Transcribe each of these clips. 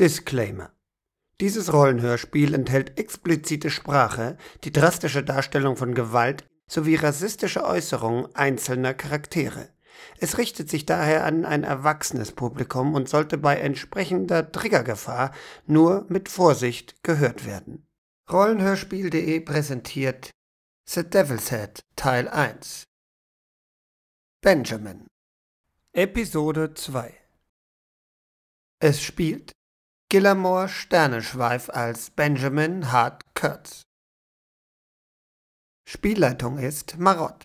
Disclaimer. Dieses Rollenhörspiel enthält explizite Sprache, die drastische Darstellung von Gewalt sowie rassistische Äußerungen einzelner Charaktere. Es richtet sich daher an ein erwachsenes Publikum und sollte bei entsprechender Triggergefahr nur mit Vorsicht gehört werden. Rollenhörspiel.de präsentiert The Devil's Head Teil 1 Benjamin Episode 2 Es spielt Gillamore Sterneschweif als Benjamin Hart Kurtz. Spielleitung ist Marott.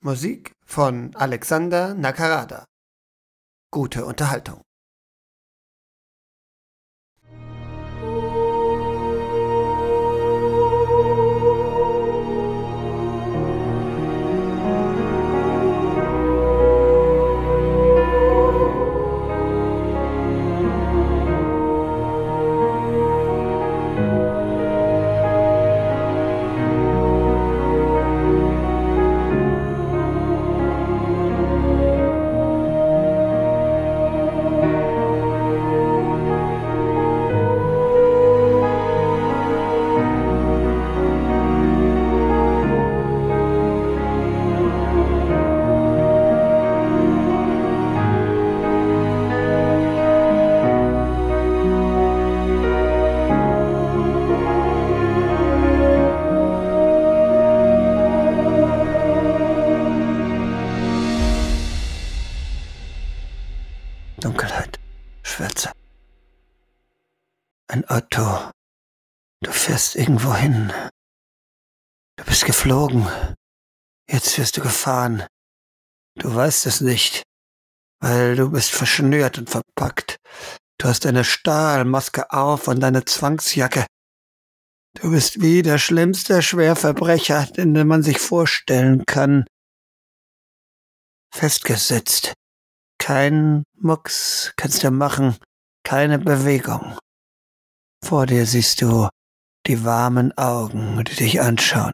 Musik von Alexander Nakarada. Gute Unterhaltung. Auto. Du fährst irgendwo hin. Du bist geflogen. Jetzt wirst du gefahren. Du weißt es nicht, weil du bist verschnürt und verpackt. Du hast eine Stahlmaske auf und eine Zwangsjacke. Du bist wie der schlimmste Schwerverbrecher, den man sich vorstellen kann. Festgesetzt. Kein Mucks kannst du machen, keine Bewegung. Vor dir siehst du die warmen Augen, die dich anschauen.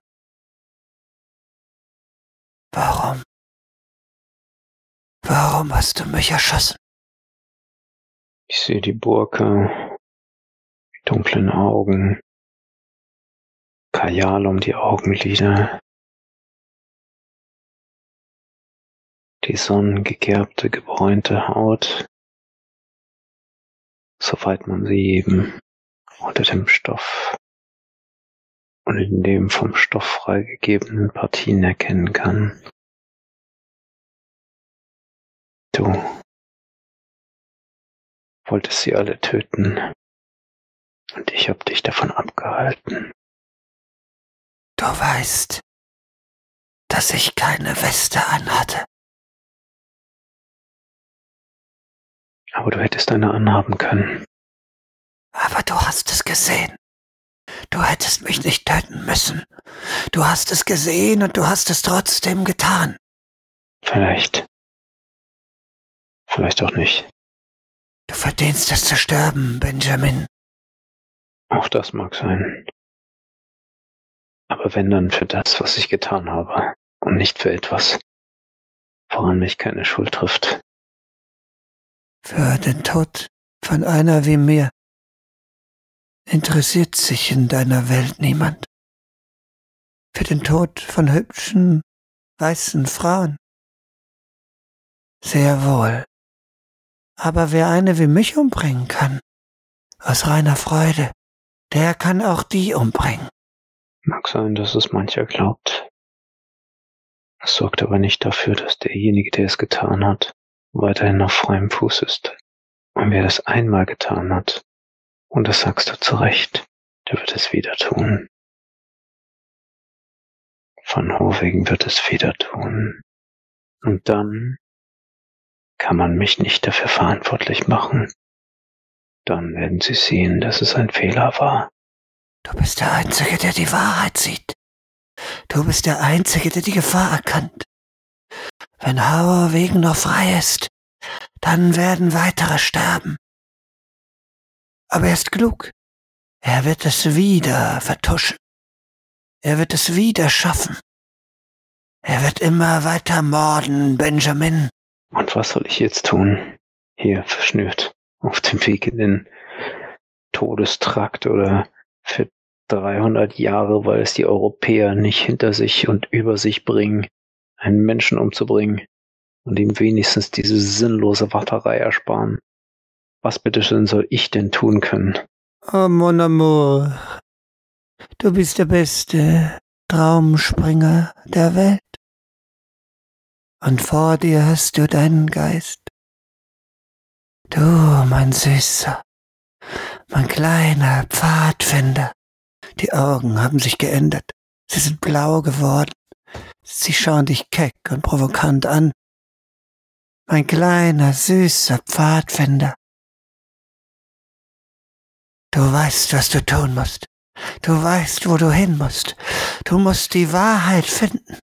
Warum? Warum hast du mich erschossen? Ich sehe die Burka, die dunklen Augen, Kajal um die Augenlider, die sonnengegerbte, gebräunte Haut, soweit man sie eben unter dem Stoff und in dem vom Stoff freigegebenen Partien erkennen kann. Du wolltest sie alle töten und ich hab dich davon abgehalten. Du weißt, dass ich keine Weste anhatte. Aber du hättest eine anhaben können. Aber du hast es gesehen. Du hättest mich nicht töten müssen. Du hast es gesehen und du hast es trotzdem getan. Vielleicht. Vielleicht auch nicht. Du verdienst es zu sterben, Benjamin. Auch das mag sein. Aber wenn dann für das, was ich getan habe, und nicht für etwas, woran mich keine Schuld trifft. Für den Tod von einer wie mir interessiert sich in deiner Welt niemand. Für den Tod von hübschen, weißen Frauen. Sehr wohl. Aber wer eine wie mich umbringen kann, aus reiner Freude, der kann auch die umbringen. Mag sein, dass es mancher glaubt. Es sorgt aber nicht dafür, dass derjenige, der es getan hat, weiterhin auf freiem Fuß ist. Und wer das einmal getan hat, und das sagst du zu Recht, der wird es wieder tun. Von Hovegen wird es wieder tun. Und dann kann man mich nicht dafür verantwortlich machen. Dann werden sie sehen, dass es ein Fehler war. Du bist der Einzige, der die Wahrheit sieht. Du bist der Einzige, der die Gefahr erkannt. Wenn Hauer noch frei ist, dann werden weitere sterben. Aber er ist klug. Er wird es wieder vertuschen. Er wird es wieder schaffen. Er wird immer weiter morden, Benjamin. Und was soll ich jetzt tun? Hier verschnürt. auf dem Weg in den Todestrakt oder für 300 Jahre, weil es die Europäer nicht hinter sich und über sich bringen, einen Menschen umzubringen und ihm wenigstens diese sinnlose Warterei ersparen. Was bitteschön soll ich denn tun können? Oh, mon amour. Du bist der beste Traumspringer der Welt. Und vor dir hast du deinen Geist. Du, mein Süßer, mein kleiner Pfadfinder. Die Augen haben sich geändert. Sie sind blau geworden. Sie schauen dich keck und provokant an. Mein kleiner, süßer Pfadfinder. Du weißt, was du tun musst. Du weißt, wo du hin musst. Du musst die Wahrheit finden.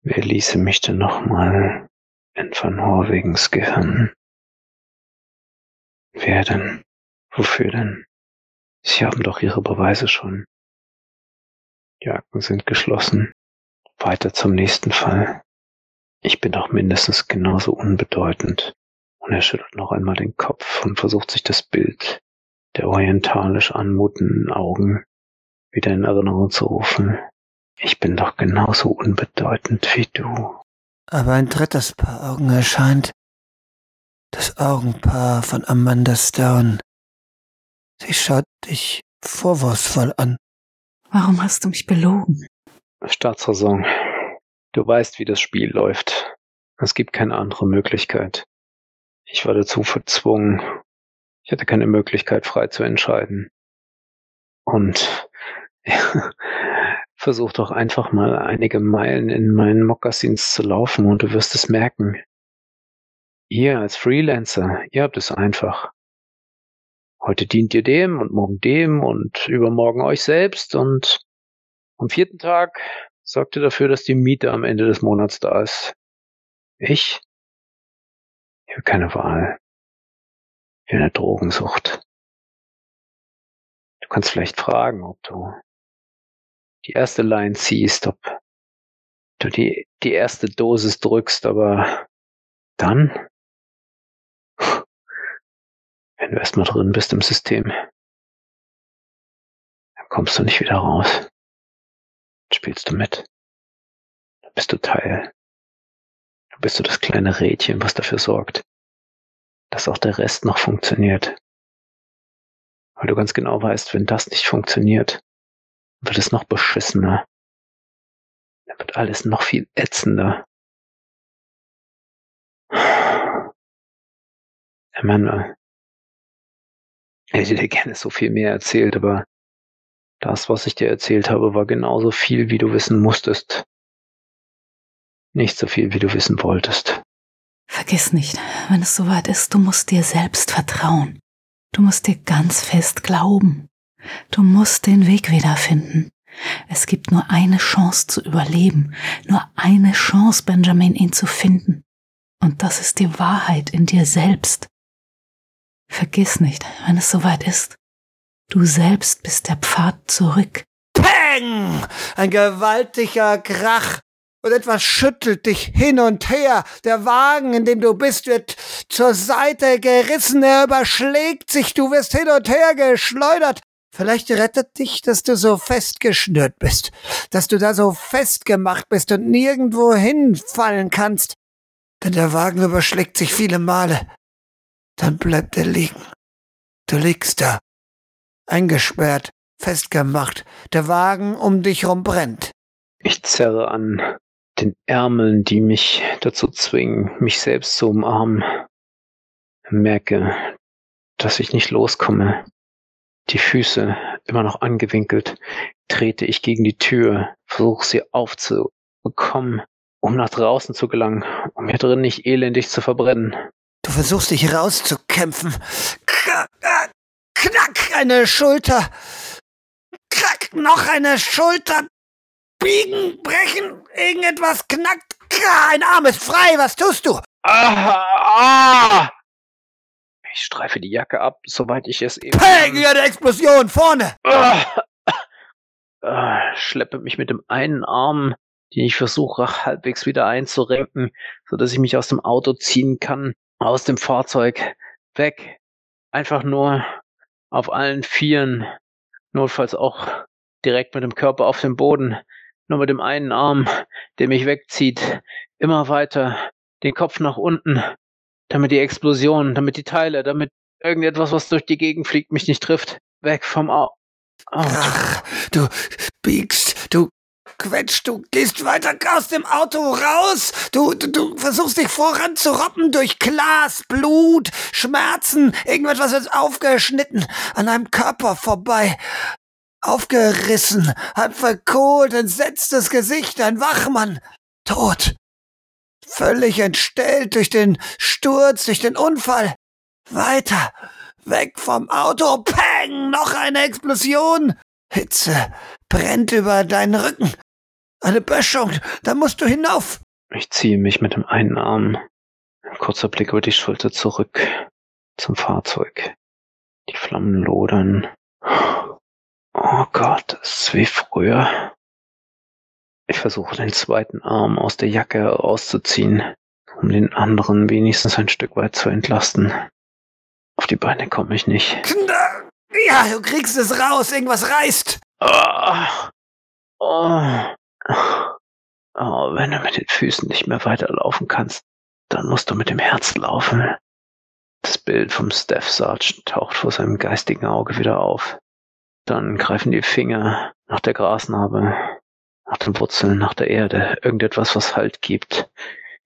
Wer ließe mich denn nochmal in Van Horwegens Gehirn? Wer denn? Wofür denn? Sie haben doch Ihre Beweise schon. Die Akten sind geschlossen. Weiter zum nächsten Fall. Ich bin doch mindestens genauso unbedeutend. Und er schüttelt noch einmal den Kopf und versucht sich das Bild der orientalisch anmutenden Augen wieder in Erinnerung zu rufen. Ich bin doch genauso unbedeutend wie du. Aber ein drittes Paar Augen erscheint. Das Augenpaar von Amanda Stone. Sie schaut dich vorwurfsvoll an. Warum hast du mich belogen? Staatsräson, du weißt, wie das Spiel läuft. Es gibt keine andere Möglichkeit. Ich war dazu verzwungen. Ich hatte keine Möglichkeit, frei zu entscheiden. Und versuch doch einfach mal einige Meilen in meinen Mokassins zu laufen und du wirst es merken. Ihr als Freelancer, ihr habt es einfach. Heute dient ihr dem und morgen dem und übermorgen euch selbst und am vierten Tag sorgt ihr dafür, dass die Miete am Ende des Monats da ist. Ich? Ich habe keine Wahl. Für eine Drogensucht. Du kannst vielleicht fragen, ob du die erste Line ziehst, ob du die, die erste Dosis drückst, aber dann wenn du erstmal drin bist im System, dann kommst du nicht wieder raus. Dann spielst du mit. Dann bist du Teil. Dann bist du das kleine Rädchen, was dafür sorgt, dass auch der Rest noch funktioniert. Weil du ganz genau weißt, wenn das nicht funktioniert, wird es noch beschissener. Dann wird alles noch viel ätzender. Emanuel, ich hätte dir gerne so viel mehr erzählt, aber das, was ich dir erzählt habe, war genauso viel, wie du wissen musstest. Nicht so viel, wie du wissen wolltest. Vergiss nicht, wenn es soweit ist, du musst dir selbst vertrauen. Du musst dir ganz fest glauben. Du musst den Weg wiederfinden. Es gibt nur eine Chance zu überleben, nur eine Chance, Benjamin, ihn zu finden. Und das ist die Wahrheit in dir selbst. Vergiss nicht, wenn es soweit ist. Du selbst bist der Pfad zurück. Peng! Ein gewaltiger Krach. Und etwas schüttelt dich hin und her. Der Wagen, in dem du bist, wird zur Seite gerissen. Er überschlägt sich. Du wirst hin und her geschleudert. Vielleicht rettet dich, dass du so festgeschnürt bist, dass du da so festgemacht bist und nirgendwo hinfallen kannst. Denn der Wagen überschlägt sich viele Male. Dann bleibt er liegen. Du liegst da, eingesperrt, festgemacht, der Wagen um dich rum brennt. Ich zerre an den Ärmeln, die mich dazu zwingen, mich selbst zu umarmen. Merke, dass ich nicht loskomme. Die Füße immer noch angewinkelt, trete ich gegen die Tür, versuche sie aufzubekommen, um nach draußen zu gelangen, um hier drin nicht elendig zu verbrennen. Du versuchst dich rauszukämpfen. Knack, eine Schulter. Krack, noch eine Schulter. Biegen, brechen, irgendetwas knackt. Ein Arm ist frei, was tust du? Ah, ah. Ich streife die Jacke ab, soweit ich es eben. Peng, eine Explosion, vorne! Ah, ah, schleppe mich mit dem einen Arm, den ich versuche halbwegs wieder einzurenken, so dass ich mich aus dem Auto ziehen kann, aus dem Fahrzeug, Weg. Einfach nur auf allen Vieren. Notfalls auch direkt mit dem Körper auf dem Boden. Nur mit dem einen Arm, der mich wegzieht. Immer weiter. Den Kopf nach unten. Damit die Explosion, damit die Teile, damit irgendetwas, was durch die Gegend fliegt, mich nicht trifft. Weg vom Au. Ach, du biegst, du quetscht, du gehst weiter aus dem Auto raus, du, du, du versuchst dich voran zu robben durch Glas, Blut, Schmerzen, irgendetwas wird aufgeschnitten, an deinem Körper vorbei. Aufgerissen, halb verkohlt, entsetztes Gesicht, ein Wachmann, tot. Völlig entstellt durch den Sturz, durch den Unfall. Weiter, weg vom Auto, peng, noch eine Explosion. Hitze brennt über deinen Rücken. Eine Böschung, da musst du hinauf. Ich ziehe mich mit dem einen Arm. Ein kurzer Blick über die Schulter zurück zum Fahrzeug. Die Flammen lodern. Oh Gott, es ist wie früher. Ich versuche den zweiten Arm aus der Jacke herauszuziehen, um den anderen wenigstens ein Stück weit zu entlasten. Auf die Beine komme ich nicht. Ja, du kriegst es raus, irgendwas reißt. Oh. Oh. oh, wenn du mit den Füßen nicht mehr weiterlaufen kannst, dann musst du mit dem Herz laufen. Das Bild vom Staff Sergeant taucht vor seinem geistigen Auge wieder auf. Dann greifen die Finger nach der Grasnarbe, nach den Wurzeln, nach der Erde, irgendetwas, was Halt gibt.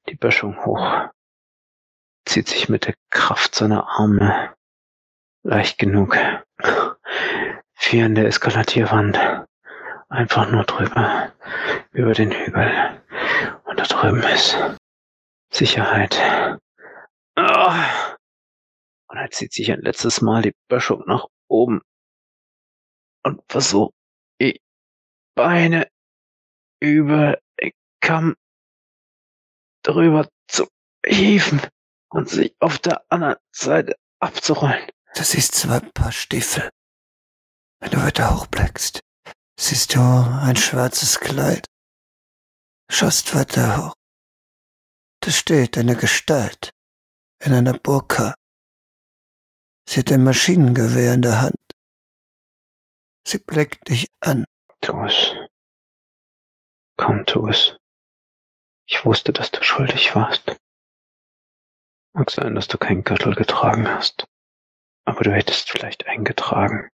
Die Böschung hoch. Zieht sich mit der Kraft seiner Arme leicht genug. Wie an der Eskalatierwand. Einfach nur drüber. Über den Hügel. Und da drüben ist Sicherheit. Oh. Und er zieht sich ein letztes Mal die Böschung nach oben und versucht die Beine über den Kamm drüber zu hieven und sich auf der anderen Seite abzurollen. Das ist zwar ein paar Stiefel. Wenn du weiter hochblickst, siehst du ein schwarzes Kleid. Schaust weiter hoch. Da steht eine Gestalt in einer Burka. Sie hat ein Maschinengewehr in der Hand. Sie blickt dich an. Tu es. Komm, tu es. Ich wusste, dass du schuldig warst. Mag sein, dass du keinen Gürtel getragen hast. Aber du hättest vielleicht eingetragen.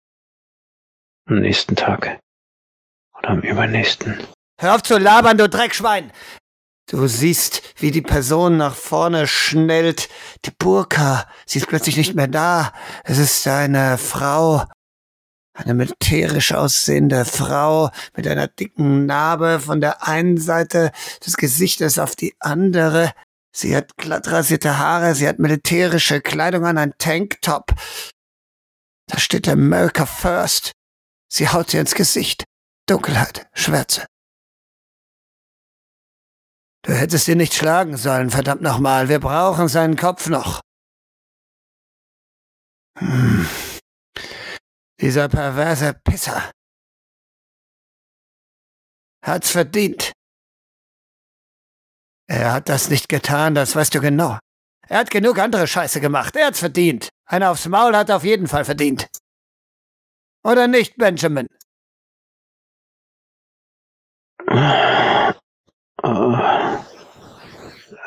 Am nächsten Tag. Oder am übernächsten. Hör auf zu labern, du Dreckschwein! Du siehst, wie die Person nach vorne schnellt. Die Burka, sie ist plötzlich nicht mehr da. Es ist eine Frau. Eine militärisch aussehende Frau mit einer dicken Narbe von der einen Seite des Gesichtes auf die andere. Sie hat glatt rasierte Haare, sie hat militärische Kleidung an, ein Tanktop. Da steht America First. Sie haut ihr ins Gesicht. Dunkelheit, Schwärze. Du hättest ihn nicht schlagen sollen, verdammt nochmal. Wir brauchen seinen Kopf noch. Hm. Dieser perverse Pisser. Hat's verdient. Er hat das nicht getan, das weißt du genau. Er hat genug andere Scheiße gemacht. Er hat's verdient. Einer aufs Maul hat auf jeden Fall verdient. Oder nicht, Benjamin?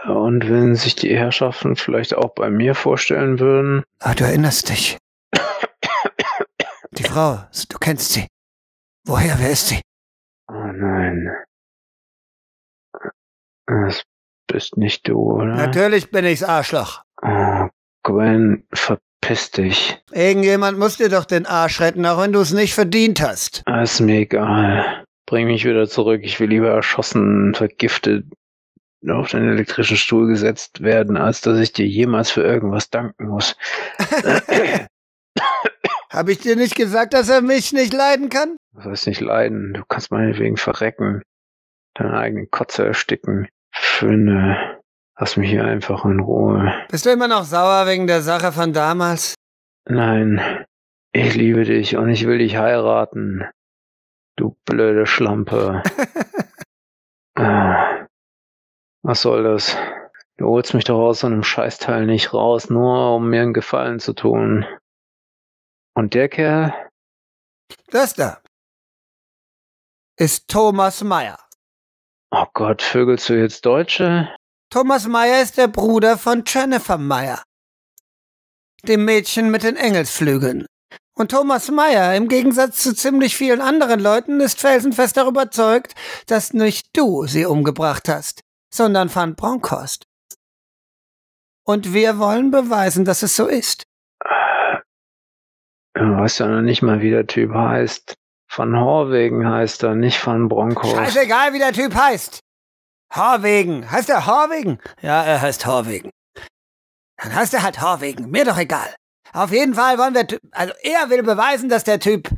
Und wenn sich die Herrschaften vielleicht auch bei mir vorstellen würden. Ah, du erinnerst dich. Die Frau, du kennst sie. Woher, wer ist sie? Oh nein. Das bist nicht du, oder? Natürlich bin ich's, Arschloch. Oh, Gwen, verpiss dich. Irgendjemand muss dir doch den Arsch retten, auch wenn du es nicht verdient hast. Ist mir egal. Bring mich wieder zurück. Ich will lieber erschossen, vergiftet, auf den elektrischen Stuhl gesetzt werden, als dass ich dir jemals für irgendwas danken muss. Hab ich dir nicht gesagt, dass er mich nicht leiden kann? Was heißt nicht leiden? Du kannst meinetwegen verrecken, deine eigenen Kotze ersticken. Finde, lass mich hier einfach in Ruhe. Bist du immer noch sauer wegen der Sache von damals? Nein, ich liebe dich und ich will dich heiraten. Du blöde Schlampe. ah, was soll das? Du holst mich doch aus so einem Scheißteil nicht raus, nur um mir einen Gefallen zu tun. Und der Kerl? Das da ist Thomas Meyer. Oh Gott, vögelst du jetzt Deutsche? Thomas Meyer ist der Bruder von Jennifer Meyer, dem Mädchen mit den Engelsflügeln. Und Thomas Meyer, im Gegensatz zu ziemlich vielen anderen Leuten, ist felsenfest darüber überzeugt, dass nicht du sie umgebracht hast, sondern Van Bronckhorst. Und wir wollen beweisen, dass es so ist. Du weißt ja noch nicht mal, wie der Typ heißt. Van Horwegen heißt er, nicht Van Bronckhorst. Scheißegal, wie der Typ heißt. Horwegen. Heißt er Horwegen? Ja, er heißt Horwegen. Dann heißt er halt Horwegen. Mir doch egal. Auf jeden Fall wollen wir, also er will beweisen, dass der Typ,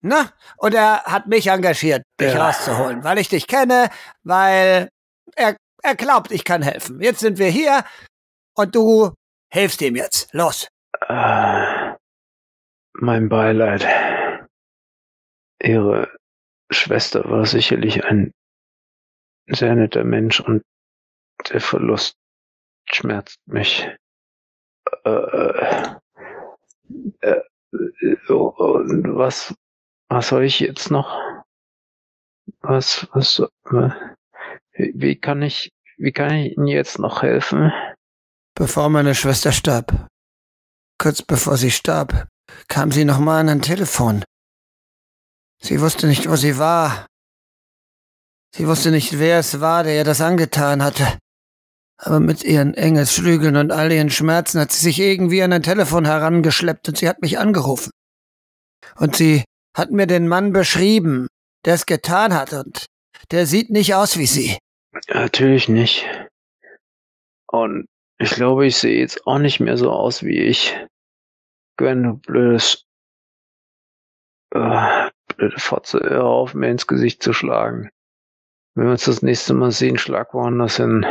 ne? Und er hat mich engagiert, dich ja. rauszuholen, weil ich dich kenne, weil er, er glaubt, ich kann helfen. Jetzt sind wir hier und du hilfst ihm jetzt. Los. Äh, mein Beileid. Ihre Schwester war sicherlich ein sehr netter Mensch und der Verlust schmerzt mich. Äh, äh, äh, was, was soll ich jetzt noch? Was, was, wie kann ich, wie kann ich Ihnen jetzt noch helfen? Bevor meine Schwester starb, kurz bevor sie starb, kam sie nochmal an ein Telefon. Sie wusste nicht, wo sie war. Sie wusste nicht, wer es war, der ihr das angetan hatte. Aber mit ihren Engelsflügeln und all ihren Schmerzen hat sie sich irgendwie an ein Telefon herangeschleppt und sie hat mich angerufen. Und sie hat mir den Mann beschrieben, der es getan hat und der sieht nicht aus wie sie. Natürlich nicht. Und ich glaube, ich sehe jetzt auch nicht mehr so aus wie ich. Gwen, du blödes, äh, blöde Fotze, hör auf, mir ins Gesicht zu schlagen. Wenn wir uns das nächste Mal sehen, schlag woanders hin.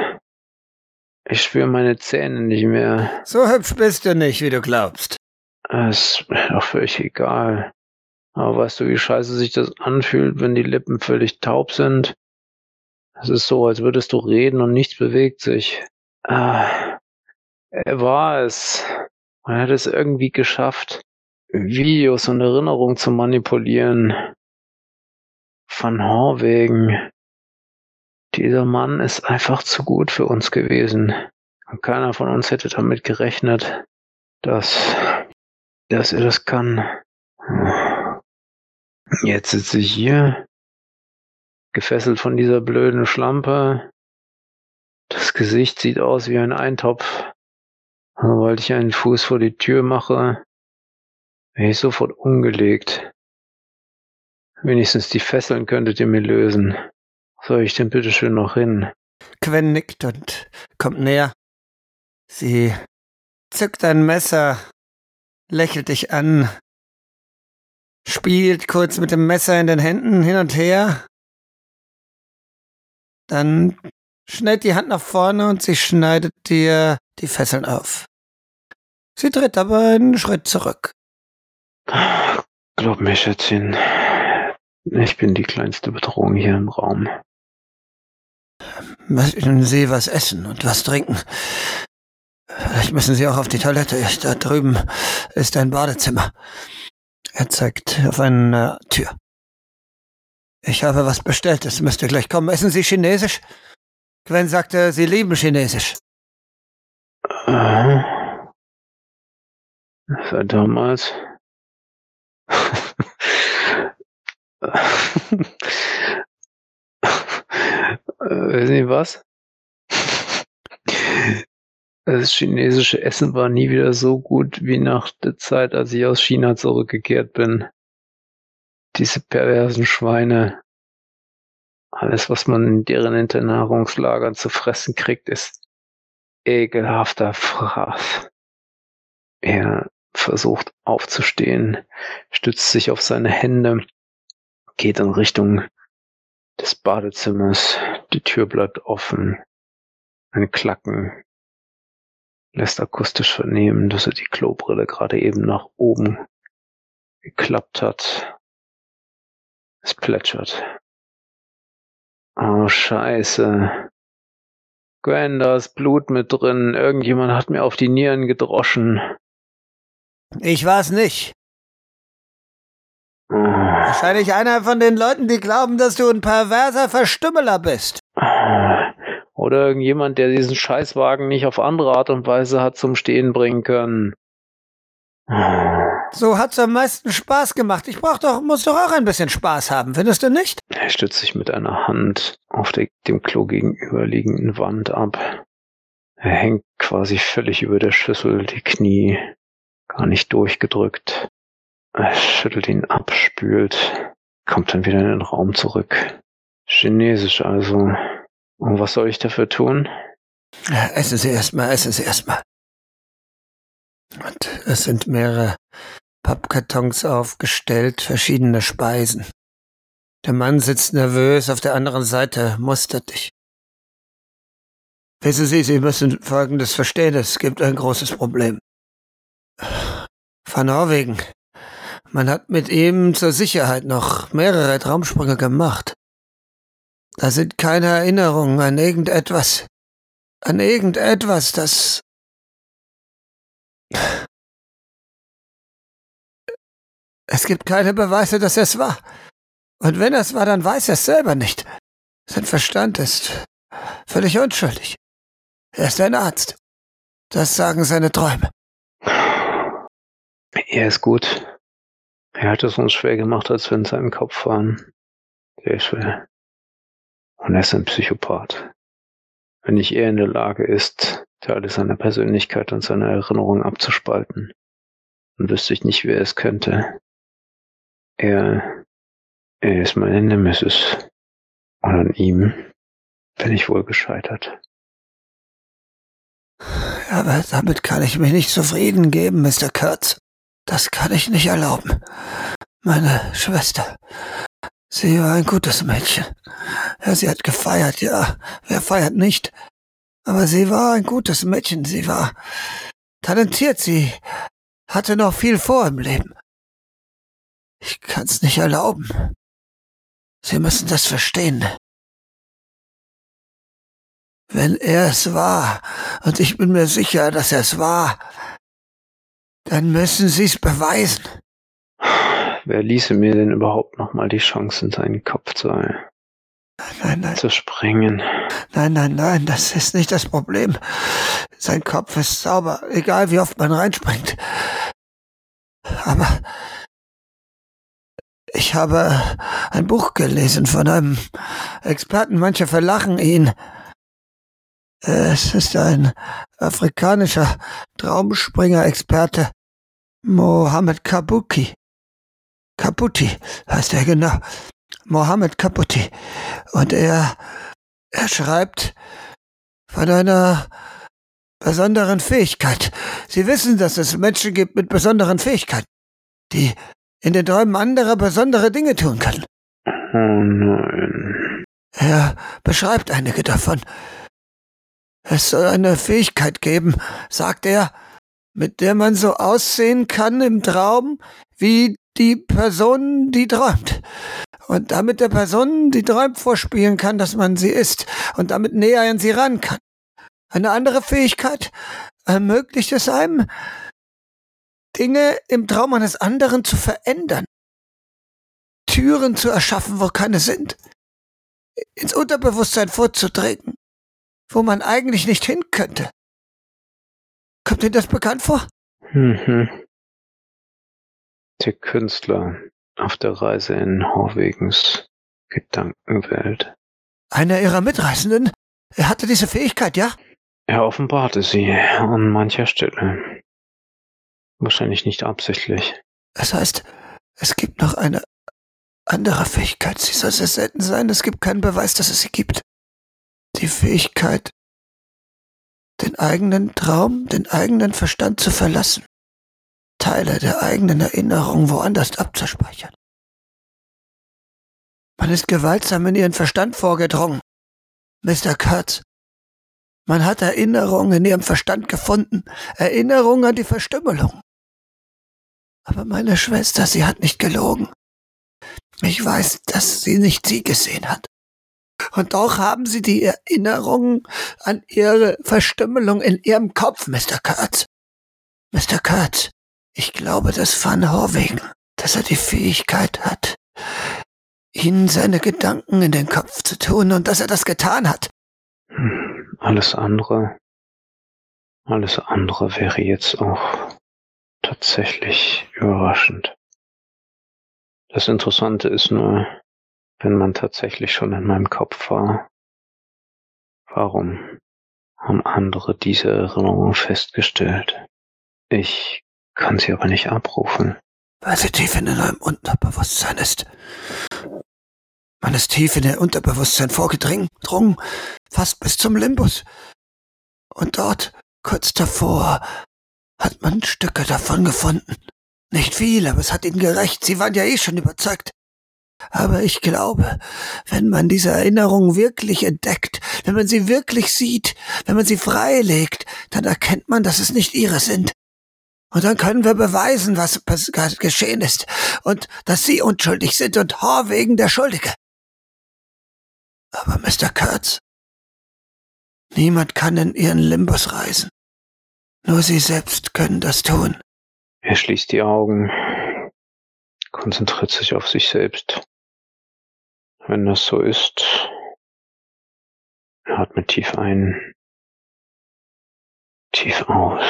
Ich spüre meine Zähne nicht mehr. So hübsch bist du nicht, wie du glaubst. Es ist mir doch völlig egal. Aber weißt du, wie scheiße sich das anfühlt, wenn die Lippen völlig taub sind? Es ist so, als würdest du reden und nichts bewegt sich. Ah, er war es. Er hat es irgendwie geschafft, Videos und Erinnerungen zu manipulieren. Van Horwegen. Dieser Mann ist einfach zu gut für uns gewesen. Und keiner von uns hätte damit gerechnet, dass, dass er das kann. Jetzt sitze ich hier, gefesselt von dieser blöden Schlampe. Das Gesicht sieht aus wie ein Eintopf. Sobald ich einen Fuß vor die Tür mache, wäre ich sofort umgelegt. Wenigstens die Fesseln könntet ihr mir lösen soll ich denn bitteschön noch hin? Quen nickt und kommt näher. Sie zückt ein Messer, lächelt dich an, spielt kurz mit dem Messer in den Händen hin und her. Dann schnellt die Hand nach vorne und sie schneidet dir die Fesseln auf. Sie tritt aber einen Schritt zurück. Glaub mir, Schätzchen, ich bin die kleinste Bedrohung hier im Raum. Möchten Sie was essen und was trinken? Vielleicht müssen Sie auch auf die Toilette. Da drüben ist ein Badezimmer. Er zeigt auf eine Tür. Ich habe was bestellt, es müsste gleich kommen. Essen Sie Chinesisch? Gwen sagte, Sie lieben Chinesisch. Äh, seit damals. äh, wissen Sie was? Das chinesische Essen war nie wieder so gut wie nach der Zeit, als ich aus China zurückgekehrt bin. Diese perversen Schweine. Alles, was man in deren Internahrungslagern zu fressen kriegt, ist ekelhafter Fraß. Er versucht aufzustehen, stützt sich auf seine Hände, geht in Richtung des Badezimmers. Die Tür bleibt offen. Ein Klacken lässt akustisch vernehmen, dass er die Klobrille gerade eben nach oben geklappt hat. Es plätschert. Oh, scheiße. Gwen, da ist Blut mit drin. Irgendjemand hat mir auf die Nieren gedroschen. Ich war's nicht. Wahrscheinlich einer von den Leuten, die glauben, dass du ein perverser Verstümmeler bist. Oder irgendjemand, der diesen Scheißwagen nicht auf andere Art und Weise hat zum Stehen bringen können. So hat's am meisten Spaß gemacht. Ich brauch doch, muss doch auch ein bisschen Spaß haben, findest du nicht? Er stützt sich mit einer Hand auf der, dem Klo gegenüberliegenden Wand ab. Er hängt quasi völlig über der Schüssel, die Knie gar nicht durchgedrückt. Er schüttelt ihn ab, spült, kommt dann wieder in den Raum zurück. Chinesisch also. Und was soll ich dafür tun? Essen Sie erstmal, essen Sie erstmal. Und es sind mehrere Pappkartons aufgestellt, verschiedene Speisen. Der Mann sitzt nervös auf der anderen Seite, mustert dich. Wissen Sie, Sie müssen Folgendes verstehen, es gibt ein großes Problem. Van Norwegen. Man hat mit ihm zur Sicherheit noch mehrere Traumsprünge gemacht. Da sind keine Erinnerungen an irgendetwas. An irgendetwas, das es gibt keine Beweise, dass er es war. Und wenn er es war, dann weiß er es selber nicht. Sein Verstand ist völlig unschuldig. Er ist ein Arzt. Das sagen seine Träume. Er ist gut. Er hat es uns schwer gemacht, als wir in seinem Kopf waren. Sehr schwer. Und er ist ein Psychopath. Wenn nicht er in der Lage ist, Teile seiner Persönlichkeit und seiner Erinnerung abzuspalten, dann wüsste ich nicht, wer es könnte. Er, er ist meine Nemesis. Und an ihm bin ich wohl gescheitert. Aber damit kann ich mich nicht zufrieden geben, Mr. Kurtz. Das kann ich nicht erlauben. Meine Schwester. Sie war ein gutes Mädchen. Ja, sie hat gefeiert, ja. Wer feiert nicht? Aber sie war ein gutes Mädchen. Sie war talentiert. Sie hatte noch viel vor im Leben. Ich kann's nicht erlauben. Sie müssen das verstehen. Wenn er es war, und ich bin mir sicher, dass er es war, dann müssen Sie es beweisen. Wer ließe mir denn überhaupt noch mal die Chance, in seinen Kopf zu, nein, nein. zu springen? Nein, nein, nein, das ist nicht das Problem. Sein Kopf ist sauber, egal wie oft man reinspringt. Aber ich habe ein Buch gelesen von einem Experten, manche verlachen ihn. Es ist ein afrikanischer Traumspringer-Experte, Mohammed Kabuki. Kaputi heißt er genau. Mohammed Kaputi. Und er, er schreibt von einer besonderen Fähigkeit. Sie wissen, dass es Menschen gibt mit besonderen Fähigkeiten, die in den Träumen anderer besondere Dinge tun können. Oh nein. Er beschreibt einige davon. Es soll eine Fähigkeit geben, sagt er, mit der man so aussehen kann im Traum wie die Person, die träumt. Und damit der Person, die träumt, vorspielen kann, dass man sie ist und damit näher an sie ran kann. Eine andere Fähigkeit ermöglicht es einem, Dinge im Traum eines anderen zu verändern. Türen zu erschaffen, wo keine sind. Ins Unterbewusstsein vorzutreten, wo man eigentlich nicht hin könnte. Kommt Ihnen das bekannt vor? Mhm. Der Künstler auf der Reise in Horwegens Gedankenwelt. Einer Ihrer Mitreisenden? Er hatte diese Fähigkeit, ja? Er offenbarte sie an mancher Stelle. Wahrscheinlich nicht absichtlich. Das heißt, es gibt noch eine andere Fähigkeit. Sie soll sehr selten sein. Es gibt keinen Beweis, dass es sie gibt. Die Fähigkeit, den eigenen Traum, den eigenen Verstand zu verlassen. Teile der eigenen Erinnerung woanders abzuspeichern. Man ist gewaltsam in ihren Verstand vorgedrungen. Mr. Kurtz, man hat Erinnerungen in ihrem Verstand gefunden, Erinnerungen an die Verstümmelung. Aber meine Schwester, sie hat nicht gelogen. Ich weiß, dass sie nicht sie gesehen hat. Und doch haben Sie die Erinnerung an Ihre Verstümmelung in Ihrem Kopf, Mr. Kurtz. Mr. Kurtz, ich glaube, dass Van Horwegen, dass er die Fähigkeit hat, Ihnen seine Gedanken in den Kopf zu tun und dass er das getan hat. Hm, alles andere, alles andere wäre jetzt auch tatsächlich überraschend. Das Interessante ist nur, wenn man tatsächlich schon in meinem Kopf war, warum haben andere diese Erinnerung festgestellt? Ich kann sie aber nicht abrufen. Weil sie tief in eurem Unterbewusstsein ist. Man ist tief in ihr Unterbewusstsein vorgedrungen, fast bis zum Limbus. Und dort, kurz davor, hat man Stücke davon gefunden. Nicht viel, aber es hat ihnen gerecht. Sie waren ja eh schon überzeugt. Aber ich glaube, wenn man diese Erinnerung wirklich entdeckt, wenn man sie wirklich sieht, wenn man sie freilegt, dann erkennt man, dass es nicht ihre sind. Und dann können wir beweisen, was geschehen ist und dass sie unschuldig sind und Horwegen der Schuldige. Aber Mr. Kurtz, niemand kann in ihren Limbus reisen. Nur sie selbst können das tun. Er schließt die Augen, konzentriert sich auf sich selbst. Wenn das so ist, atmet tief ein, tief aus.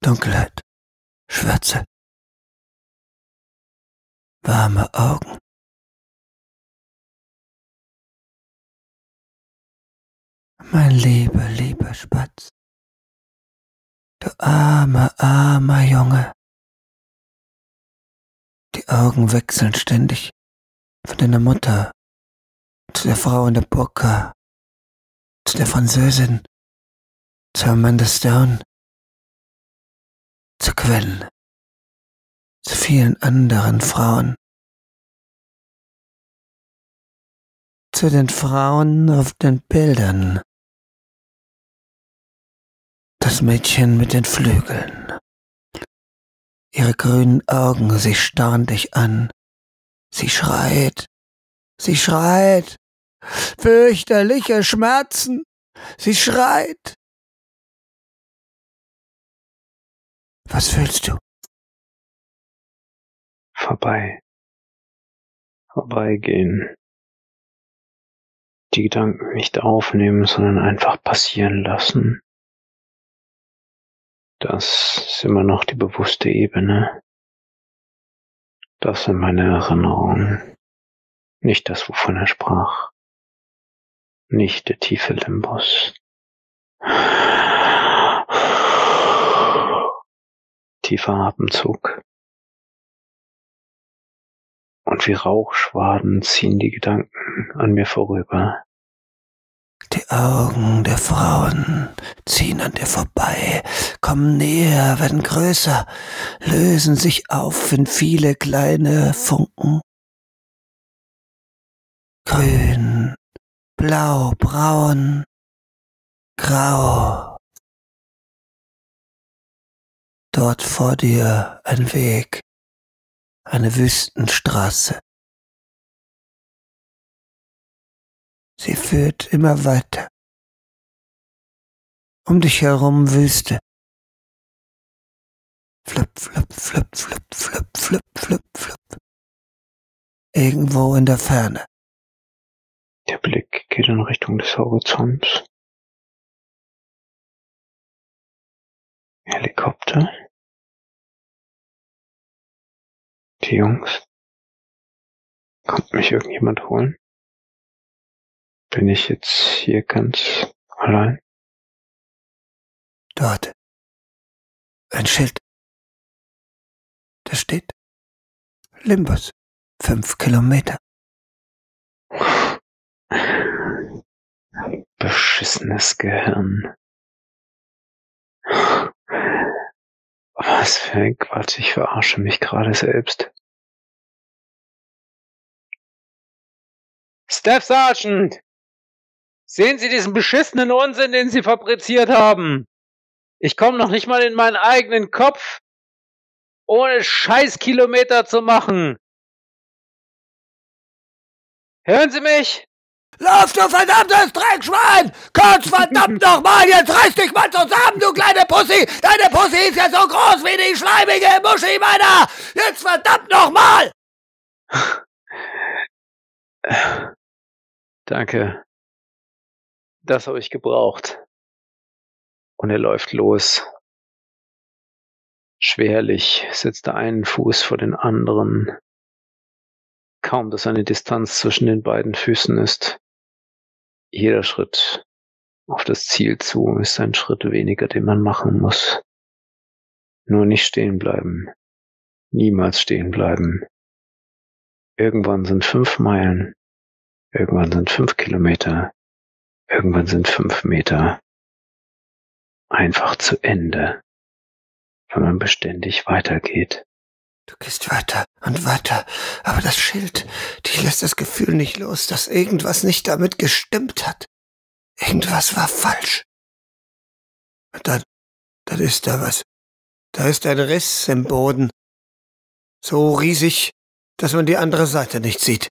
Dunkelheit, Schwärze, warme Augen. Mein lieber, lieber Spatz, du armer, armer Junge. Die Augen wechseln ständig von deiner Mutter zu der Frau in der Burka, zu der Französin, zu Amanda Stone, zu Quellen, zu vielen anderen Frauen, zu den Frauen auf den Bildern, das Mädchen mit den Flügeln. Ihre grünen Augen, sie starren dich an. Sie schreit, sie schreit. Fürchterliche Schmerzen. Sie schreit. Was fühlst du? Vorbei. Vorbeigehen. Die Gedanken nicht aufnehmen, sondern einfach passieren lassen. Das ist immer noch die bewusste Ebene. Das sind meine Erinnerungen. Nicht das, wovon er sprach. Nicht der tiefe Limbus. Tiefer Atemzug. Und wie Rauchschwaden ziehen die Gedanken an mir vorüber. Die Augen der Frauen ziehen an dir vorbei, kommen näher, werden größer, lösen sich auf in viele kleine Funken. Grün, blau, braun, grau. Dort vor dir ein Weg, eine Wüstenstraße. Sie führt immer weiter. Um dich herum Wüste. Flip, flip, flip, flip, flip, flip, flip, flip. Irgendwo in der Ferne. Der Blick geht in Richtung des Horizonts. Helikopter. Die Jungs. Kommt mich irgendjemand holen? Bin ich jetzt hier ganz allein? Dort. Ein Schild. Da steht Limbus. Fünf Kilometer. Beschissenes Gehirn. Was für ein Quatsch, ich verarsche mich gerade selbst. Staff Sergeant! Sehen Sie diesen beschissenen Unsinn, den Sie fabriziert haben? Ich komme noch nicht mal in meinen eigenen Kopf. ohne Scheißkilometer zu machen. Hören Sie mich? Lauf, du verdammtes Dreckschwein! Kurz verdammt nochmal, jetzt reiß dich mal zusammen, du kleine Pussy! Deine Pussy ist ja so groß wie die schleimige Muschi meiner! Jetzt verdammt nochmal! Danke. Das habe ich gebraucht. Und er läuft los. Schwerlich setzt er einen Fuß vor den anderen. Kaum, dass eine Distanz zwischen den beiden Füßen ist. Jeder Schritt auf das Ziel zu ist ein Schritt weniger, den man machen muss. Nur nicht stehen bleiben. Niemals stehen bleiben. Irgendwann sind fünf Meilen. Irgendwann sind fünf Kilometer. Irgendwann sind fünf Meter. Einfach zu Ende, wenn man beständig weitergeht. Du gehst weiter und weiter, aber das Schild, dich lässt das Gefühl nicht los, dass irgendwas nicht damit gestimmt hat. Irgendwas war falsch. Und dann, dann ist da was. Da ist ein Riss im Boden. So riesig, dass man die andere Seite nicht sieht.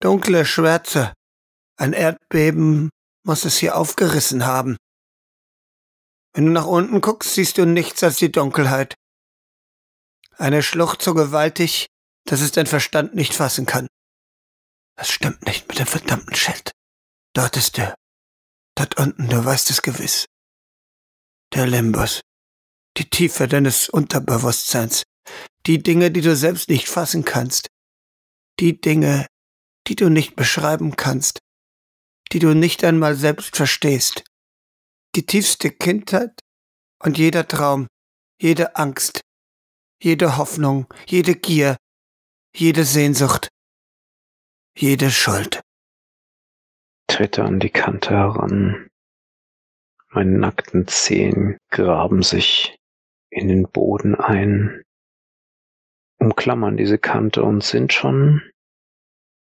Dunkle Schwärze. Ein Erdbeben muss es hier aufgerissen haben. Wenn du nach unten guckst, siehst du nichts als die Dunkelheit. Eine Schlucht so gewaltig, dass es dein Verstand nicht fassen kann. Das stimmt nicht mit dem verdammten Schild. Dort ist er. Dort unten, du weißt es gewiss. Der Limbus. Die Tiefe deines Unterbewusstseins. Die Dinge, die du selbst nicht fassen kannst. Die Dinge, die du nicht beschreiben kannst. Die du nicht einmal selbst verstehst. Die tiefste Kindheit und jeder Traum, jede Angst, jede Hoffnung, jede Gier, jede Sehnsucht, jede Schuld. Trete an die Kante heran. Meine nackten Zehen graben sich in den Boden ein, umklammern diese Kante und sind schon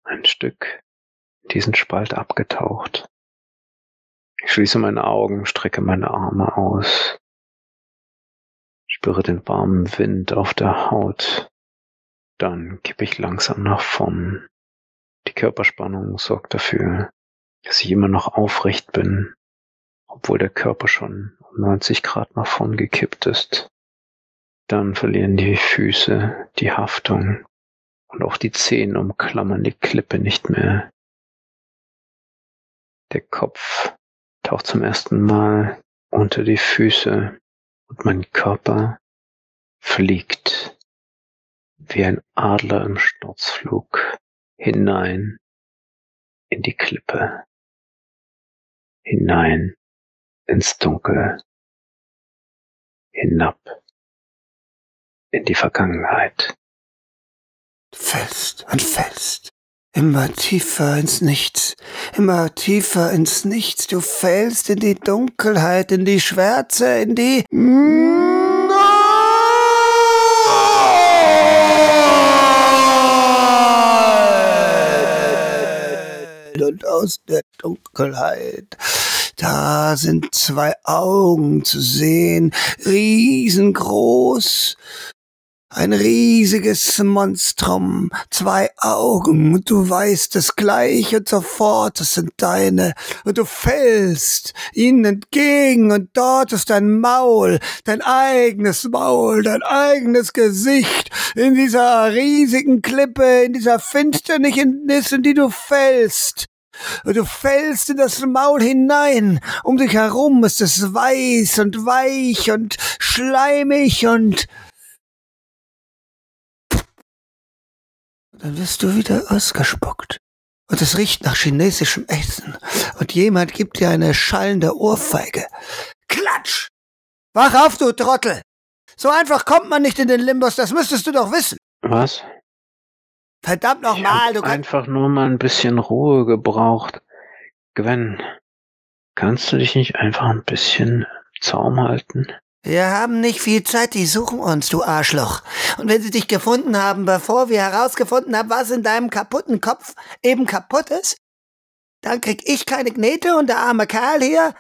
ein Stück diesen Spalt abgetaucht. Ich schließe meine Augen, strecke meine Arme aus spüre den warmen Wind auf der Haut. Dann kippe ich langsam nach vorn. Die Körperspannung sorgt dafür, dass ich immer noch aufrecht bin, obwohl der Körper schon um 90 Grad nach vorn gekippt ist. Dann verlieren die Füße die Haftung und auch die Zehen umklammern die Klippe nicht mehr. Der Kopf taucht zum ersten Mal unter die Füße und mein Körper fliegt wie ein Adler im Sturzflug hinein in die Klippe, hinein ins Dunkel, hinab in die Vergangenheit. Fällst und fällst. Immer tiefer ins Nichts, immer tiefer ins Nichts. Du fällst in die Dunkelheit, in die Schwärze, in die... Und aus der Dunkelheit, da sind zwei Augen zu sehen, riesengroß, ein riesiges Monstrum, zwei Augen, und du weißt es gleich und sofort, es sind deine, und du fällst ihnen entgegen, und dort ist dein Maul, dein eigenes Maul, dein eigenes Gesicht, in dieser riesigen Klippe, in dieser Finsternis, in die du fällst. Du fällst in das Maul hinein. Um dich herum ist es weiß und weich und schleimig und Dann wirst du wieder ausgespuckt. Und es riecht nach chinesischem Essen. Und jemand gibt dir eine schallende Ohrfeige. Klatsch! Wach auf, du Trottel! So einfach kommt man nicht in den Limbus, das müsstest du doch wissen. Was? Verdammt nochmal, du kannst. einfach nur mal ein bisschen Ruhe gebraucht. Gwen, kannst du dich nicht einfach ein bisschen Zaum halten? Wir haben nicht viel Zeit, die suchen uns, du Arschloch. Und wenn sie dich gefunden haben, bevor wir herausgefunden haben, was in deinem kaputten Kopf eben kaputt ist, dann krieg ich keine Knete und der arme Kerl hier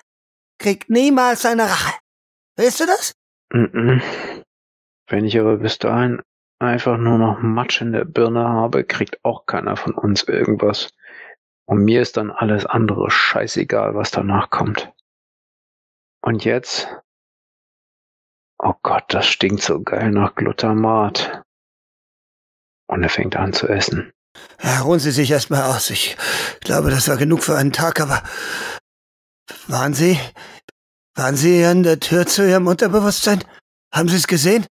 kriegt niemals seine Rache. Willst du das? Mm -mm. Wenn ich aber bis dahin einfach nur noch Matsch in der Birne habe, kriegt auch keiner von uns irgendwas. Und mir ist dann alles andere scheißegal, was danach kommt. Und jetzt? Oh Gott, das stinkt so geil nach Glutamat. Und er fängt an zu essen. Ruhen Sie sich erstmal aus. Ich glaube, das war genug für einen Tag, aber waren Sie, waren Sie an der Tür zu Ihrem Unterbewusstsein? Haben Sie es gesehen?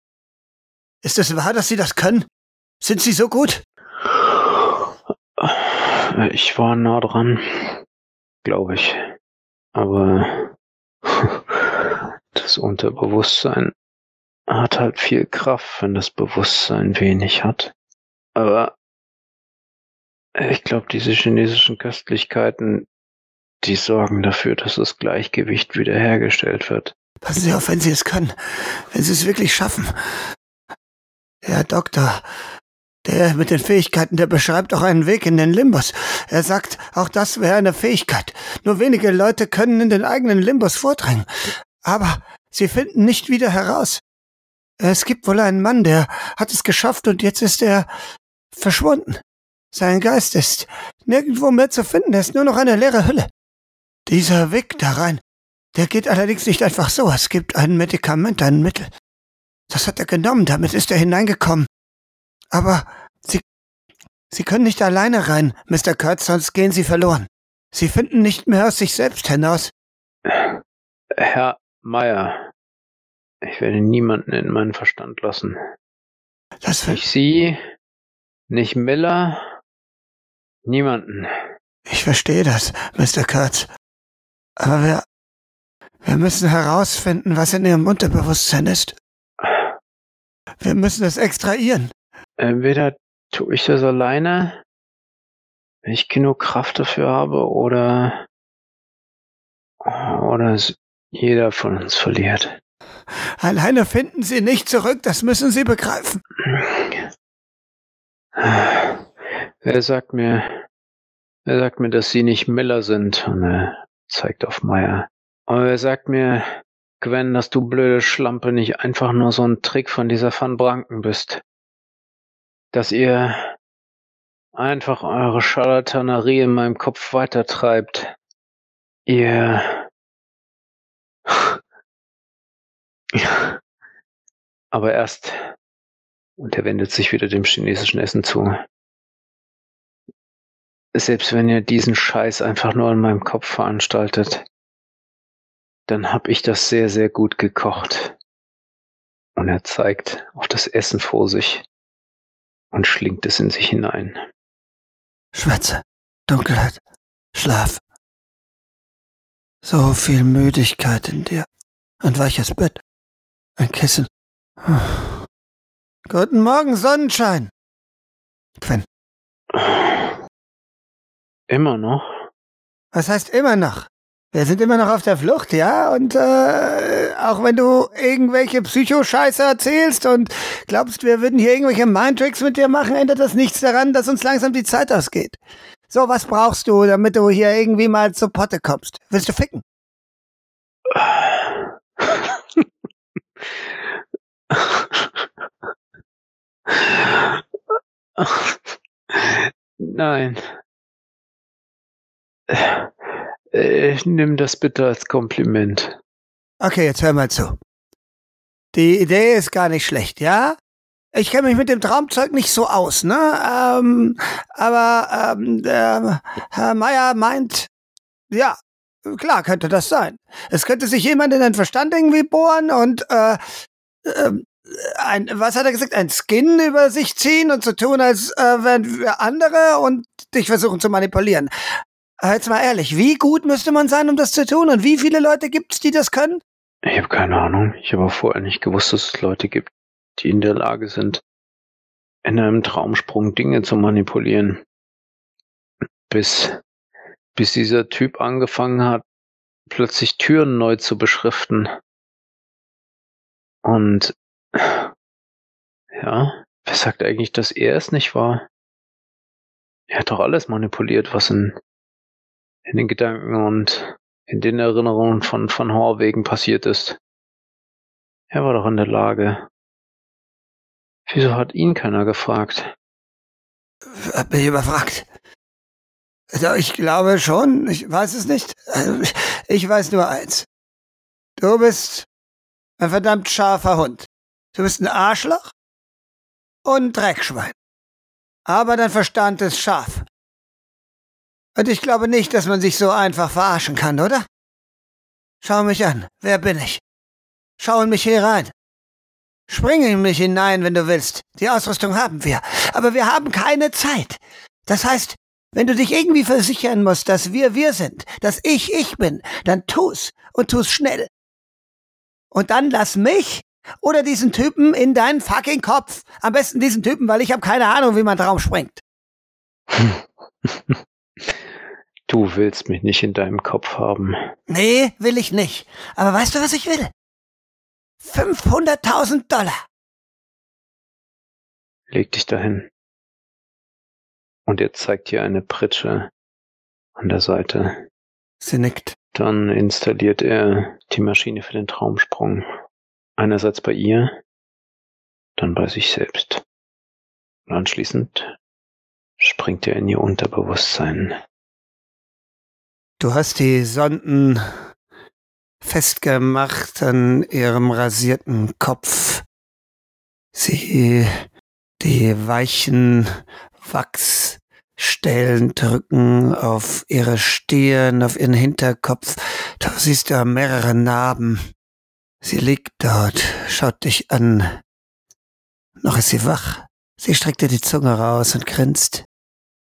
Ist es wahr, dass Sie das können? Sind Sie so gut? Ich war nah dran, glaube ich. Aber das Unterbewusstsein hat halt viel Kraft, wenn das Bewusstsein wenig hat. Aber ich glaube, diese chinesischen Köstlichkeiten, die sorgen dafür, dass das Gleichgewicht wiederhergestellt wird. Passen Sie auf, wenn Sie es können. Wenn Sie es wirklich schaffen. Herr Doktor, der mit den Fähigkeiten, der beschreibt auch einen Weg in den Limbus. Er sagt, auch das wäre eine Fähigkeit. Nur wenige Leute können in den eigenen Limbus vordringen. Aber sie finden nicht wieder heraus. Es gibt wohl einen Mann, der hat es geschafft und jetzt ist er verschwunden. Sein Geist ist nirgendwo mehr zu finden, er ist nur noch eine leere Hülle. Dieser Weg da rein, der geht allerdings nicht einfach so. Es gibt ein Medikament, ein Mittel. Das hat er genommen, damit ist er hineingekommen. Aber Sie, Sie können nicht alleine rein, Mr. Kurtz, sonst gehen Sie verloren. Sie finden nicht mehr aus sich selbst hinaus. Herr Meyer, ich werde niemanden in meinen Verstand lassen. Das Nicht Sie, nicht Miller, niemanden. Ich verstehe das, Mr. Kurtz. Aber wir, wir müssen herausfinden, was in Ihrem Unterbewusstsein ist. Wir müssen es extrahieren. Entweder tue ich das alleine, wenn ich genug Kraft dafür habe, oder, oder es jeder von uns verliert. Alleine finden Sie nicht zurück, das müssen Sie begreifen. Wer sagt mir, wer sagt mir, dass Sie nicht Miller sind? Und er zeigt auf Meier. Aber wer sagt mir, Gwen, dass du blöde Schlampe nicht einfach nur so ein Trick von dieser Van Branken bist? Dass ihr einfach eure Scharlatanerie in meinem Kopf weitertreibt. Ihr Ja. Aber erst, und er wendet sich wieder dem chinesischen Essen zu. Selbst wenn ihr diesen Scheiß einfach nur in meinem Kopf veranstaltet, dann hab ich das sehr, sehr gut gekocht. Und er zeigt auf das Essen vor sich und schlingt es in sich hinein. Schwätze, Dunkelheit, Schlaf. So viel Müdigkeit in dir. Ein weiches Bett. Ein Kissen. Guten Morgen, Sonnenschein. Gwen. Immer noch? Was heißt immer noch? Wir sind immer noch auf der Flucht, ja? Und äh, auch wenn du irgendwelche Psychoscheiße erzählst und glaubst, wir würden hier irgendwelche Mindtricks mit dir machen, ändert das nichts daran, dass uns langsam die Zeit ausgeht. So, was brauchst du, damit du hier irgendwie mal zur Potte kommst? Willst du ficken? Nein. Äh, nimm das bitte als Kompliment. Okay, jetzt hör mal zu. Die Idee ist gar nicht schlecht, ja? Ich kenne mich mit dem Traumzeug nicht so aus, ne? Ähm, aber ähm, der Herr Meier meint, ja, klar könnte das sein. Es könnte sich jemand in den Verstand irgendwie bohren und äh, äh, ein, was hat er gesagt, ein Skin über sich ziehen und so tun, als äh, wären wir andere und dich versuchen zu manipulieren. Jetzt mal ehrlich, wie gut müsste man sein, um das zu tun? Und wie viele Leute gibt es, die das können? Ich habe keine Ahnung. Ich habe vorher nicht gewusst, dass es Leute gibt, die in der Lage sind, in einem Traumsprung Dinge zu manipulieren. Bis, bis dieser Typ angefangen hat, plötzlich Türen neu zu beschriften. Und ja, wer sagt eigentlich, dass er es nicht war? Er hat doch alles manipuliert, was in, in den Gedanken und in den Erinnerungen von, von Horwegen passiert ist. Er war doch in der Lage, Wieso hat ihn keiner gefragt? Hab mich überfragt. Also ich glaube schon, ich weiß es nicht. Also ich weiß nur eins. Du bist ein verdammt scharfer Hund. Du bist ein Arschloch und ein Dreckschwein. Aber dein Verstand ist scharf. Und ich glaube nicht, dass man sich so einfach verarschen kann, oder? Schau mich an. Wer bin ich? Schau in mich hier rein. Spring in mich hinein, wenn du willst. Die Ausrüstung haben wir. Aber wir haben keine Zeit. Das heißt, wenn du dich irgendwie versichern musst, dass wir wir sind, dass ich ich bin, dann tu's und tu's schnell. Und dann lass mich oder diesen Typen in deinen fucking Kopf. Am besten diesen Typen, weil ich habe keine Ahnung, wie man drauf springt. Du willst mich nicht in deinem Kopf haben. Nee, will ich nicht. Aber weißt du, was ich will? 500.000 Dollar. Leg dich dahin. Und er zeigt dir eine Pritsche an der Seite. Sie nickt. Dann installiert er die Maschine für den Traumsprung. Einerseits bei ihr, dann bei sich selbst. Und anschließend springt er in ihr Unterbewusstsein. Du hast die Sonden festgemacht an ihrem rasierten Kopf. Sie die weichen Wachsstellen drücken auf ihre Stirn, auf ihren Hinterkopf. Du siehst da mehrere Narben. Sie liegt dort, schaut dich an. Noch ist sie wach. Sie streckt dir die Zunge raus und grinst.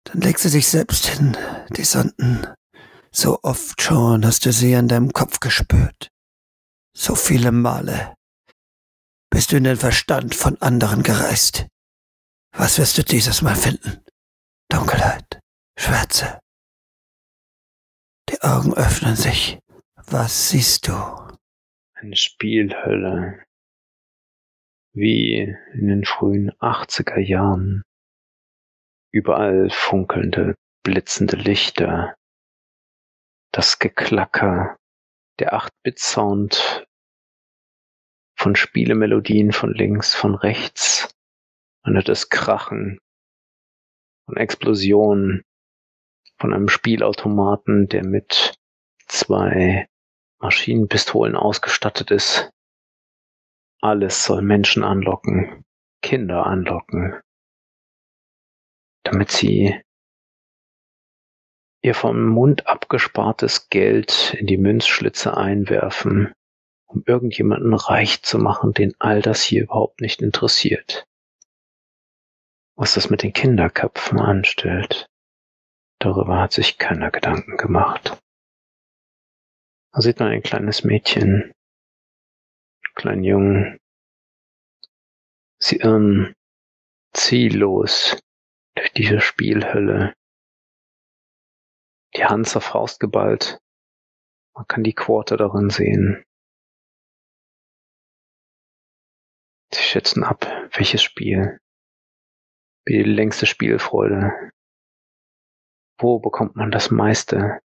Dann legt sie sich selbst hin, die Sonden. So oft schon hast du sie an deinem Kopf gespürt. So viele Male bist du in den Verstand von anderen gereist. Was wirst du dieses Mal finden? Dunkelheit, Schwärze. Die Augen öffnen sich. Was siehst du? Eine Spielhölle. Wie in den frühen 80er Jahren. Überall funkelnde, blitzende Lichter. Das Geklacker, der 8-Bit-Sound von Spielemelodien von links, von rechts hört das Krachen von Explosionen von einem Spielautomaten, der mit zwei Maschinenpistolen ausgestattet ist. Alles soll Menschen anlocken, Kinder anlocken, damit sie ihr vom Mund abgespartes Geld in die Münzschlitze einwerfen, um irgendjemanden reich zu machen, den all das hier überhaupt nicht interessiert was das mit den Kinderköpfen anstellt. Darüber hat sich keiner Gedanken gemacht. Da sieht man ein kleines Mädchen, einen kleinen Jungen. Sie irren ziellos durch diese Spielhölle. Die Hand zur Faust geballt. Man kann die Quarter darin sehen. Sie schätzen ab, welches Spiel die längste Spielfreude. Wo bekommt man das meiste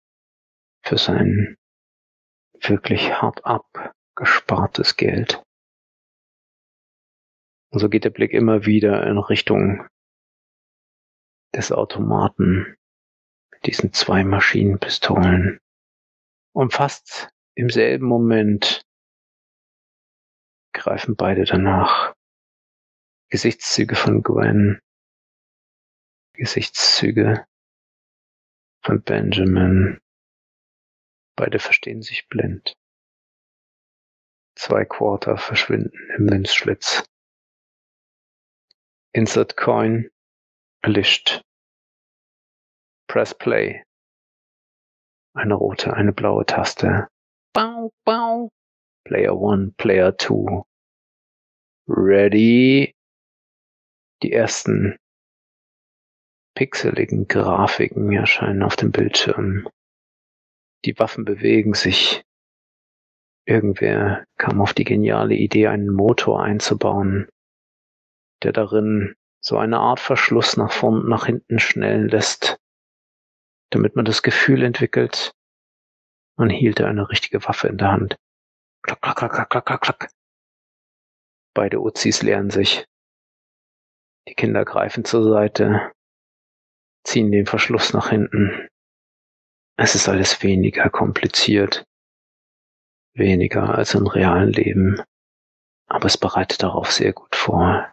für sein wirklich hart abgespartes Geld? Und so geht der Blick immer wieder in Richtung des Automaten mit diesen zwei Maschinenpistolen. Und fast im selben Moment greifen beide danach. Gesichtszüge von Gwen Gesichtszüge von Benjamin. Beide verstehen sich blind. Zwei Quarter verschwinden im Münzschlitz. Insert Coin erlischt. Press Play. Eine rote, eine blaue Taste. Bau, bau. Player 1, Player 2. Ready. Die ersten pixeligen Grafiken erscheinen auf dem Bildschirm. Die Waffen bewegen sich. Irgendwer kam auf die geniale Idee, einen Motor einzubauen, der darin so eine Art Verschluss nach vorn und nach hinten schnellen lässt, damit man das Gefühl entwickelt, man hielte eine richtige Waffe in der Hand. Klack, klack, klack, klack, klack, klack. Beide Uzis leeren sich. Die Kinder greifen zur Seite, ziehen den Verschluss nach hinten. Es ist alles weniger kompliziert, weniger als im realen Leben, aber es bereitet darauf sehr gut vor.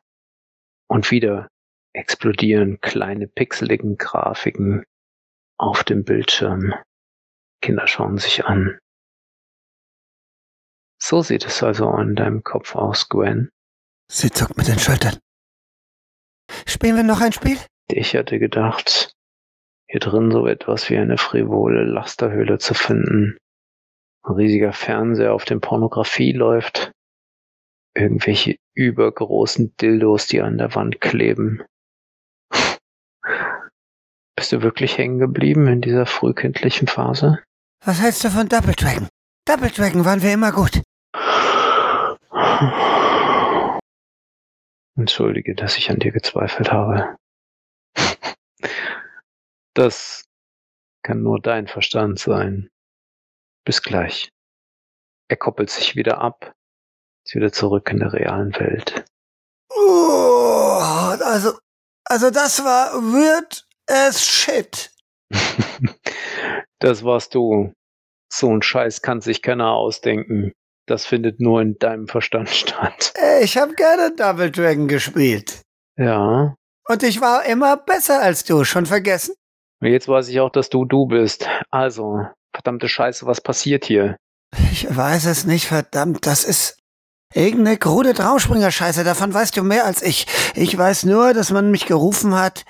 Und wieder explodieren kleine pixeligen Grafiken auf dem Bildschirm. Kinder schauen sich an. So sieht es also in deinem Kopf aus, Gwen. Sie zuckt mit den Schultern. Spielen wir noch ein Spiel? Ich hatte gedacht, hier drin so etwas wie eine frivole Lasterhöhle zu finden. Ein riesiger Fernseher, auf dem Pornografie läuft. Irgendwelche übergroßen Dildos, die an der Wand kleben. Bist du wirklich hängen geblieben in dieser frühkindlichen Phase? Was hältst du von Double Dragon? Double Dragon waren wir immer gut. Entschuldige, dass ich an dir gezweifelt habe. Das kann nur dein Verstand sein. Bis gleich. Er koppelt sich wieder ab, ist wieder zurück in der realen Welt. Oh, also, also das war weird as shit. das warst du. So ein Scheiß kann sich keiner ausdenken. Das findet nur in deinem Verstand statt. Ich habe gerne Double Dragon gespielt. Ja. Und ich war immer besser als du, schon vergessen? Jetzt weiß ich auch, dass du du bist. Also, verdammte Scheiße, was passiert hier? Ich weiß es nicht, verdammt, das ist irgendeine krude Traumspringer-Scheiße, davon weißt du mehr als ich. Ich weiß nur, dass man mich gerufen hat,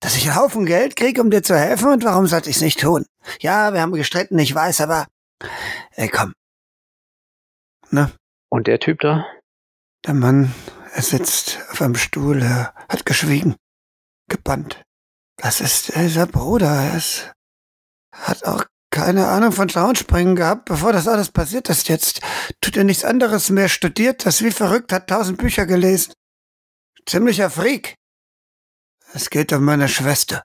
dass ich einen Haufen Geld krieg, um dir zu helfen und warum sollte ich's nicht tun? Ja, wir haben gestritten, ich weiß, aber ey, komm. Ne? Und der Typ da? Der Mann, er sitzt auf einem Stuhl, er hat geschwiegen, gebannt. Das ist dieser Bruder. Er ist, hat auch keine Ahnung von Schauenspringen gehabt, bevor das alles passiert ist. Jetzt tut er nichts anderes mehr, studiert das wie verrückt, hat tausend Bücher gelesen. Ziemlicher Freak. Es geht um meine Schwester.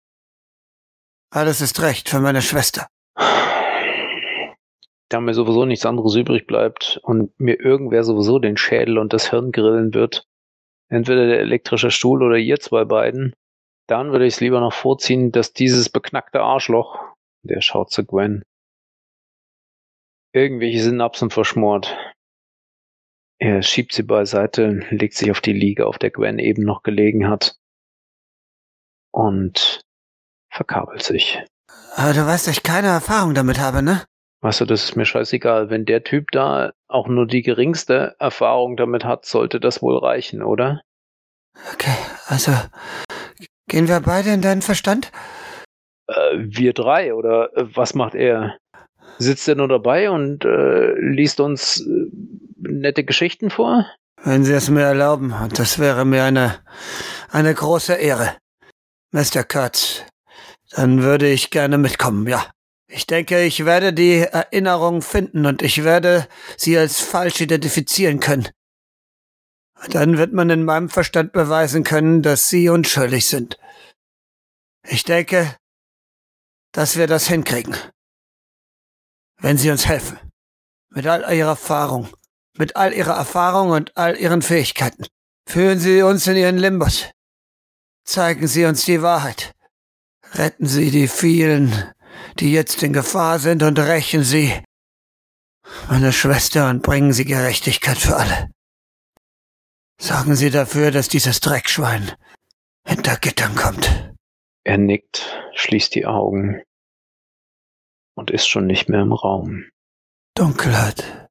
Alles ist recht für meine Schwester. Da mir sowieso nichts anderes übrig bleibt und mir irgendwer sowieso den Schädel und das Hirn grillen wird, entweder der elektrische Stuhl oder ihr zwei beiden, dann würde ich es lieber noch vorziehen, dass dieses beknackte Arschloch, der schaut zu Gwen, irgendwelche Synapsen verschmort. Er schiebt sie beiseite, legt sich auf die Liege, auf der Gwen eben noch gelegen hat und verkabelt sich. Aber du weißt, dass ich keine Erfahrung damit habe, ne? Weißt du, das ist mir scheißegal. Wenn der Typ da auch nur die geringste Erfahrung damit hat, sollte das wohl reichen, oder? Okay, also Gehen wir beide in deinen Verstand? Äh, wir drei, oder äh, was macht er? Sitzt er nur dabei und äh, liest uns äh, nette Geschichten vor? Wenn Sie es mir erlauben, und das wäre mir eine, eine große Ehre. Mr. Kurtz, dann würde ich gerne mitkommen, ja. Ich denke, ich werde die Erinnerung finden und ich werde sie als falsch identifizieren können. Dann wird man in meinem Verstand beweisen können, dass Sie unschuldig sind. Ich denke, dass wir das hinkriegen. Wenn Sie uns helfen. Mit all Ihrer Erfahrung. Mit all Ihrer Erfahrung und all Ihren Fähigkeiten. Führen Sie uns in Ihren Limbus. Zeigen Sie uns die Wahrheit. Retten Sie die vielen, die jetzt in Gefahr sind und rächen Sie meine Schwester und bringen Sie Gerechtigkeit für alle. Sorgen Sie dafür, dass dieses Dreckschwein hinter Gittern kommt. Er nickt, schließt die Augen und ist schon nicht mehr im Raum. Dunkelheit.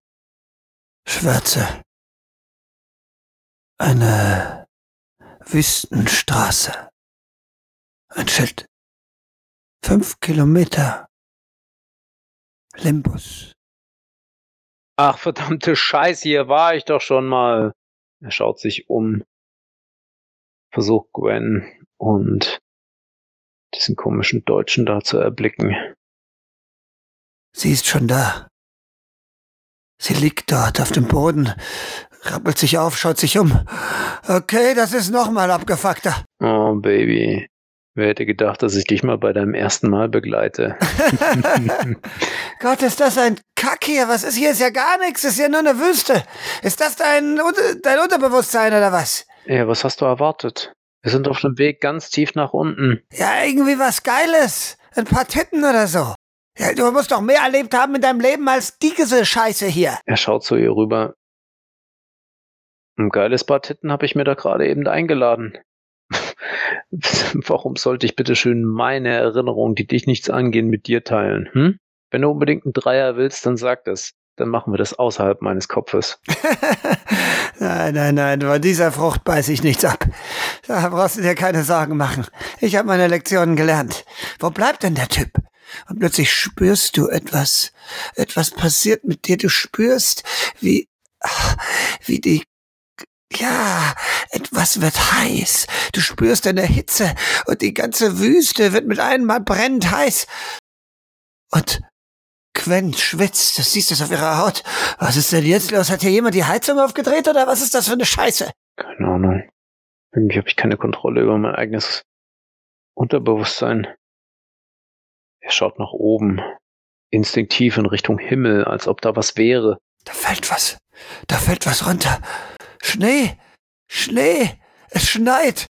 Schwärze. Eine Wüstenstraße. Ein Schild. Fünf Kilometer. Limbus. Ach, verdammte Scheiße, hier war ich doch schon mal. Er schaut sich um, versucht Gwen und diesen komischen Deutschen da zu erblicken. Sie ist schon da. Sie liegt dort auf dem Boden, rappelt sich auf, schaut sich um. Okay, das ist nochmal abgefuckter. Oh, Baby. Wer hätte gedacht, dass ich dich mal bei deinem ersten Mal begleite? Gott, ist das ein Kack hier? Was ist hier? Ist ja gar nichts. Ist ja nur eine Wüste. Ist das dein, dein Unterbewusstsein oder was? Ja, was hast du erwartet? Wir sind auf dem Weg ganz tief nach unten. Ja, irgendwie was Geiles. Ein paar Titten oder so. Ja, du musst doch mehr erlebt haben in deinem Leben als diese Scheiße hier. Er schaut zu ihr rüber. Ein geiles Paar Titten habe ich mir da gerade eben eingeladen. Warum sollte ich bitte schön meine Erinnerungen, die dich nichts angehen, mit dir teilen? Hm? Wenn du unbedingt einen Dreier willst, dann sag das. Dann machen wir das außerhalb meines Kopfes. nein, nein, nein, von dieser Frucht beiß ich nichts ab. Da brauchst du dir keine Sorgen machen. Ich habe meine Lektionen gelernt. Wo bleibt denn der Typ? Und plötzlich spürst du etwas. Etwas passiert mit dir. Du spürst, wie, wie die ja, etwas wird heiß. Du spürst eine Hitze und die ganze Wüste wird mit einmal brennend heiß. Und Gwen schwitzt, das siehst du auf ihrer Haut. Was ist denn jetzt los? Hat hier jemand die Heizung aufgedreht oder was ist das für eine Scheiße? Keine Ahnung. Irgendwie habe ich keine Kontrolle über mein eigenes Unterbewusstsein. Er schaut nach oben, instinktiv in Richtung Himmel, als ob da was wäre. Da fällt was. Da fällt was runter. Schnee! Schnee! Es schneit!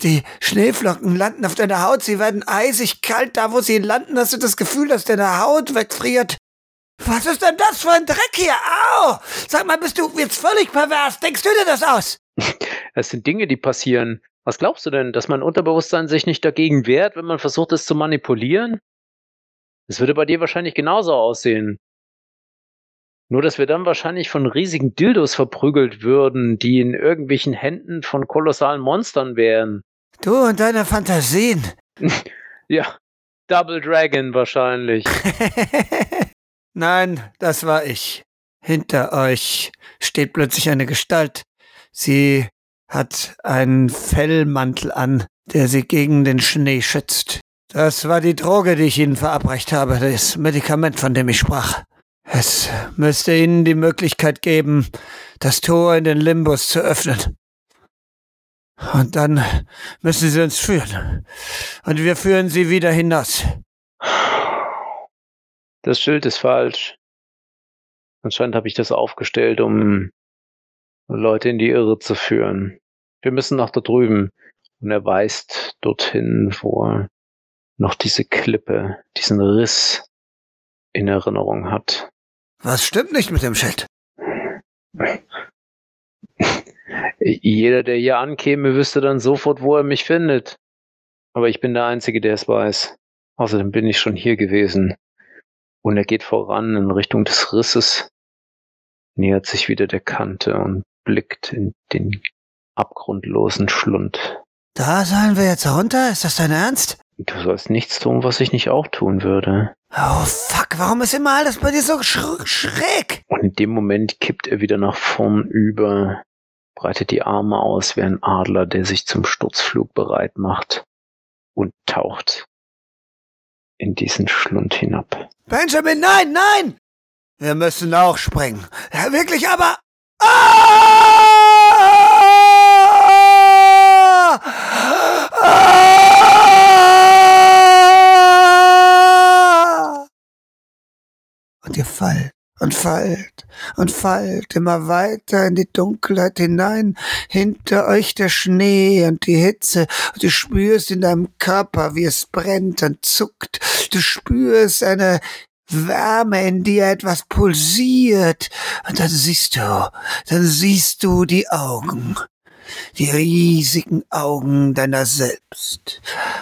Die Schneeflocken landen auf deiner Haut, sie werden eisig kalt, da wo sie landen, hast du das Gefühl, dass deine Haut wegfriert. Was ist denn das für ein Dreck hier? Au! Sag mal, bist du jetzt völlig pervers? Denkst du dir das aus? Es sind Dinge, die passieren. Was glaubst du denn, dass mein Unterbewusstsein sich nicht dagegen wehrt, wenn man versucht, es zu manipulieren? Es würde bei dir wahrscheinlich genauso aussehen. Nur, dass wir dann wahrscheinlich von riesigen Dildos verprügelt würden, die in irgendwelchen Händen von kolossalen Monstern wären. Du und deine Fantasien. ja, Double Dragon wahrscheinlich. Nein, das war ich. Hinter euch steht plötzlich eine Gestalt. Sie hat einen Fellmantel an, der sie gegen den Schnee schützt. Das war die Droge, die ich Ihnen verabreicht habe, das Medikament, von dem ich sprach. Es müsste Ihnen die Möglichkeit geben, das Tor in den Limbus zu öffnen. Und dann müssen Sie uns führen. Und wir führen Sie wieder hinaus. Das Schild ist falsch. Anscheinend habe ich das aufgestellt, um Leute in die Irre zu führen. Wir müssen nach da drüben. Und er weist dorthin, wo noch diese Klippe, diesen Riss in Erinnerung hat. Was stimmt nicht mit dem Schild? Jeder, der hier ankäme, wüsste dann sofort, wo er mich findet. Aber ich bin der Einzige, der es weiß. Außerdem bin ich schon hier gewesen. Und er geht voran in Richtung des Risses, nähert sich wieder der Kante und blickt in den abgrundlosen Schlund. Da sollen wir jetzt runter? Ist das dein Ernst? Du sollst nichts tun, was ich nicht auch tun würde. Oh fuck, warum ist immer alles bei dir so sch schräg? Und in dem Moment kippt er wieder nach vorn über, breitet die Arme aus wie ein Adler, der sich zum Sturzflug bereit macht und taucht in diesen Schlund hinab. Benjamin, nein, nein! Wir müssen auch springen. Ja, wirklich, aber... Ah! Und ihr fallt und fallt und fallt immer weiter in die Dunkelheit hinein, hinter euch der Schnee und die Hitze, und du spürst in deinem Körper, wie es brennt und zuckt, du spürst eine Wärme, in dir etwas pulsiert, und dann siehst du, dann siehst du die Augen, die riesigen Augen deiner selbst.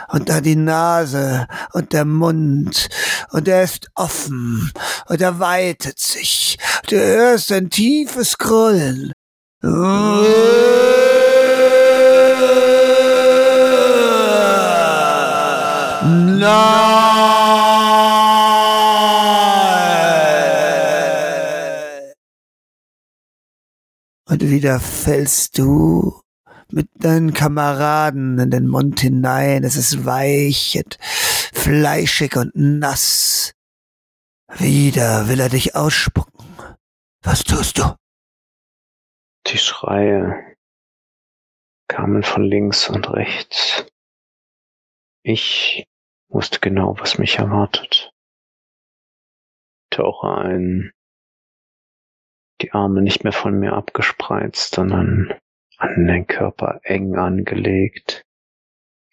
Und da die Nase und der Mund, und er ist offen, und er weitet sich. Du hörst ein tiefes Grollen. Nein! Und wieder fällst du mit deinen Kameraden in den Mund hinein. Es ist weich und fleischig und nass. Wieder will er dich ausspucken. Was tust du? Die Schreie kamen von links und rechts. Ich wusste genau, was mich erwartet. Tauche ein, die Arme nicht mehr von mir abgespreizt, sondern an den Körper eng angelegt,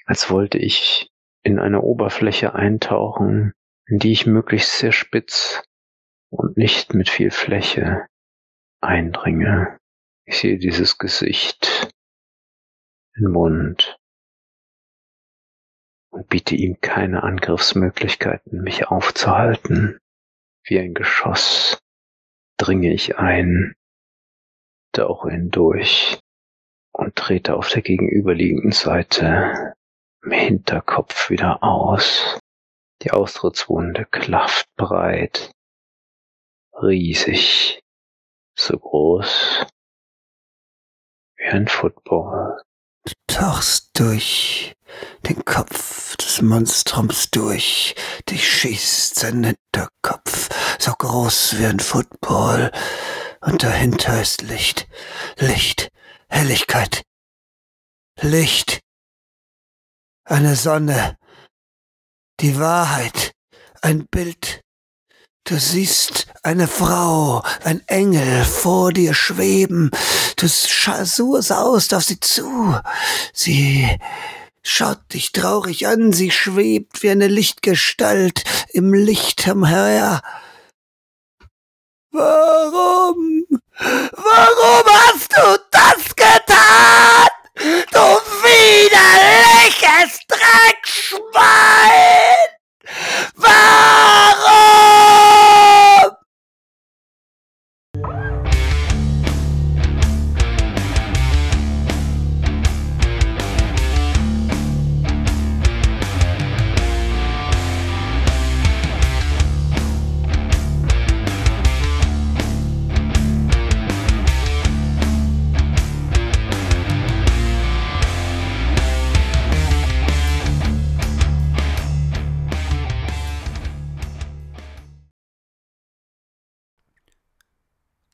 als wollte ich in eine Oberfläche eintauchen, in die ich möglichst sehr spitz und nicht mit viel Fläche eindringe. Ich sehe dieses Gesicht, den Mund und biete ihm keine Angriffsmöglichkeiten, mich aufzuhalten. Wie ein Geschoss dringe ich ein, tauche hindurch und trete auf der gegenüberliegenden Seite im Hinterkopf wieder aus. Die Austrittswunde klafft breit, riesig, so groß wie ein Football. Du tauchst durch den Kopf des Monstrums durch, dich schießt sein Hinterkopf, so groß wie ein Football, und dahinter ist Licht, Licht, Helligkeit, Licht, eine Sonne, die Wahrheit, ein Bild. Du siehst eine Frau, ein Engel vor dir schweben. Du saust auf sie zu. Sie schaut dich traurig an. Sie schwebt wie eine Lichtgestalt im Licht umher. Warum? Warum hast du das getan? Du widerliches Dreckschwein! Warum?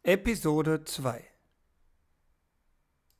Episode 2